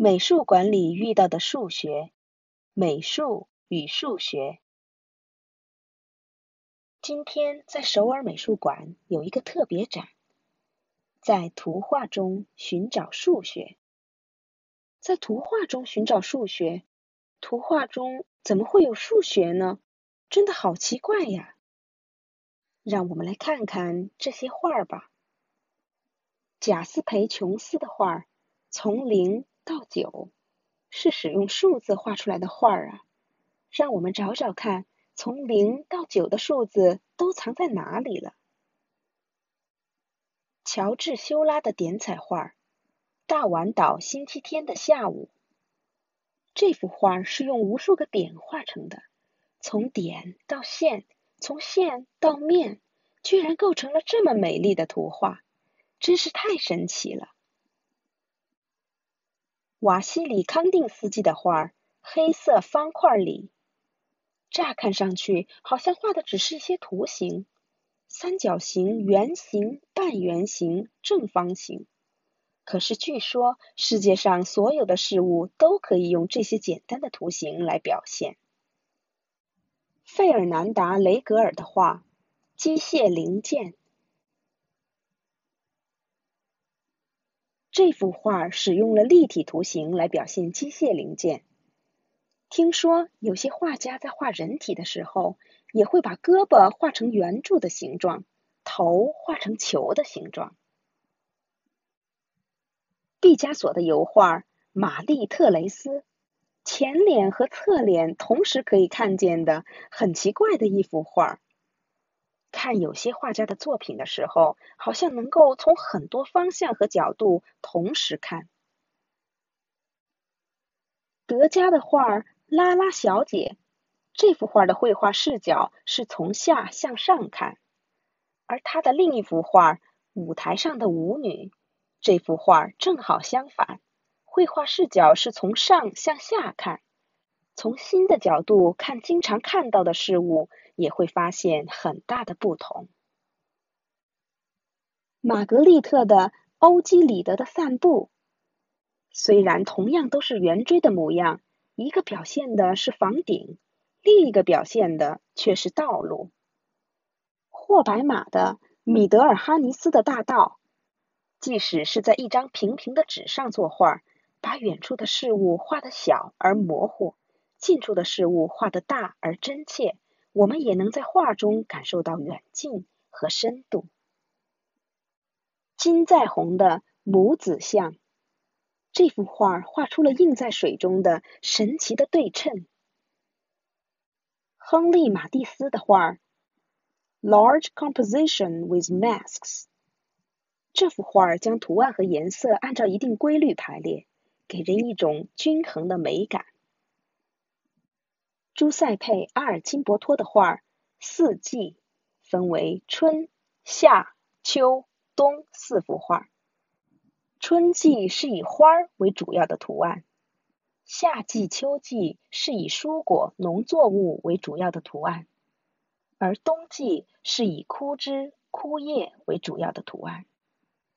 美术馆里遇到的数学，美术与数学。今天在首尔美术馆有一个特别展，在图画中寻找数学。在图画中寻找数学，图画中怎么会有数学呢？真的好奇怪呀！让我们来看看这些画吧。贾斯培·琼斯的画，从零到九，是使用数字画出来的画啊。让我们找找看，从零到九的数字都藏在哪里了。乔治·修拉的点彩画《大丸岛星期天的下午》，这幅画是用无数个点画成的，从点到线，从线到面，居然构成了这么美丽的图画。真是太神奇了！瓦西里康定斯基的画《黑色方块里》，乍看上去好像画的只是一些图形：三角形、圆形、半圆形、正方形。可是据说世界上所有的事物都可以用这些简单的图形来表现。费尔南达·雷格尔的画《机械零件》。这幅画使用了立体图形来表现机械零件。听说有些画家在画人体的时候，也会把胳膊画成圆柱的形状，头画成球的形状。毕加索的油画《玛丽特雷斯》，前脸和侧脸同时可以看见的，很奇怪的一幅画。看有些画家的作品的时候，好像能够从很多方向和角度同时看。德加的画《拉拉小姐》，这幅画的绘画视角是从下向上看，而他的另一幅画《舞台上的舞女》，这幅画正好相反，绘画视角是从上向下看，从新的角度看经常看到的事物。也会发现很大的不同。玛格丽特的《欧几里德的散步》，虽然同样都是圆锥的模样，一个表现的是房顶，另一个表现的却是道路。霍白马的《米德尔哈尼斯的大道》，即使是在一张平平的纸上作画，把远处的事物画的小而模糊，近处的事物画的大而真切。我们也能在画中感受到远近和深度。金在红的母子像，这幅画画出了映在水中的神奇的对称。亨利马蒂斯的画《Large Composition with Masks》，这幅画将图案和颜色按照一定规律排列，给人一种均衡的美感。朱塞佩·阿尔金伯托的画《四季》分为春、夏、秋、冬四幅画。春季是以花为主要的图案，夏季、秋季是以蔬果、农作物为主要的图案，而冬季是以枯枝、枯叶为主要的图案。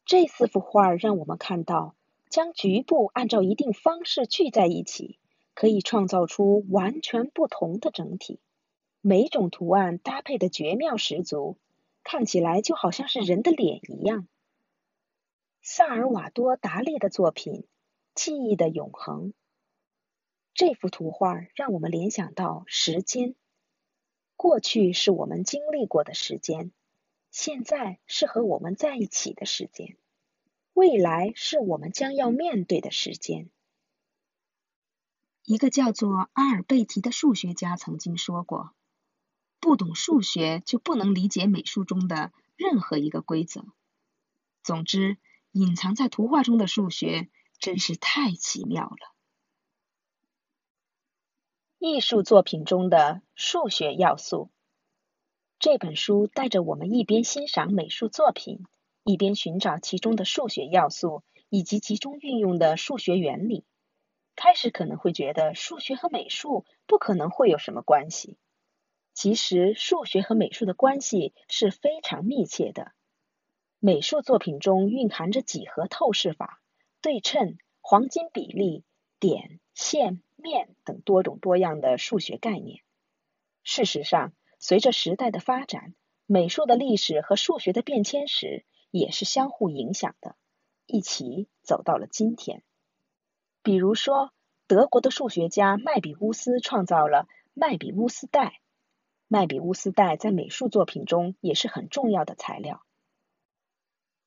这四幅画让我们看到，将局部按照一定方式聚在一起。可以创造出完全不同的整体，每种图案搭配的绝妙十足，看起来就好像是人的脸一样。萨尔瓦多·达利的作品《记忆的永恒》，这幅图画让我们联想到时间，过去是我们经历过的时间，现在是和我们在一起的时间，未来是我们将要面对的时间。一个叫做阿尔贝提的数学家曾经说过：“不懂数学就不能理解美术中的任何一个规则。”总之，隐藏在图画中的数学真是太奇妙了。艺术作品中的数学要素，这本书带着我们一边欣赏美术作品，一边寻找其中的数学要素以及其中运用的数学原理。开始可能会觉得数学和美术不可能会有什么关系，其实数学和美术的关系是非常密切的。美术作品中蕴含着几何透视法、对称、黄金比例、点、线、面等多种多样的数学概念。事实上，随着时代的发展，美术的历史和数学的变迁史也是相互影响的，一起走到了今天。比如说，德国的数学家麦比乌斯创造了麦比乌斯带，麦比乌斯带在美术作品中也是很重要的材料。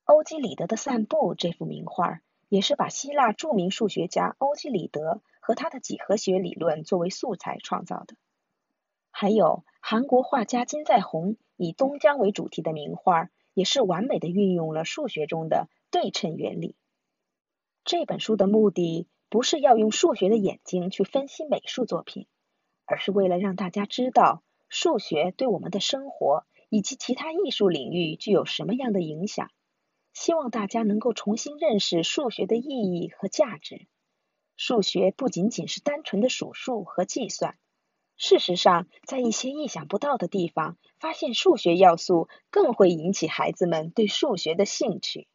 欧几里得的《散步》这幅名画，也是把希腊著名数学家欧几里得和他的几何学理论作为素材创造的。还有韩国画家金在弘以东江为主题的名画，也是完美的运用了数学中的对称原理。这本书的目的。不是要用数学的眼睛去分析美术作品，而是为了让大家知道数学对我们的生活以及其他艺术领域具有什么样的影响。希望大家能够重新认识数学的意义和价值。数学不仅仅是单纯的数数和计算，事实上，在一些意想不到的地方，发现数学要素更会引起孩子们对数学的兴趣。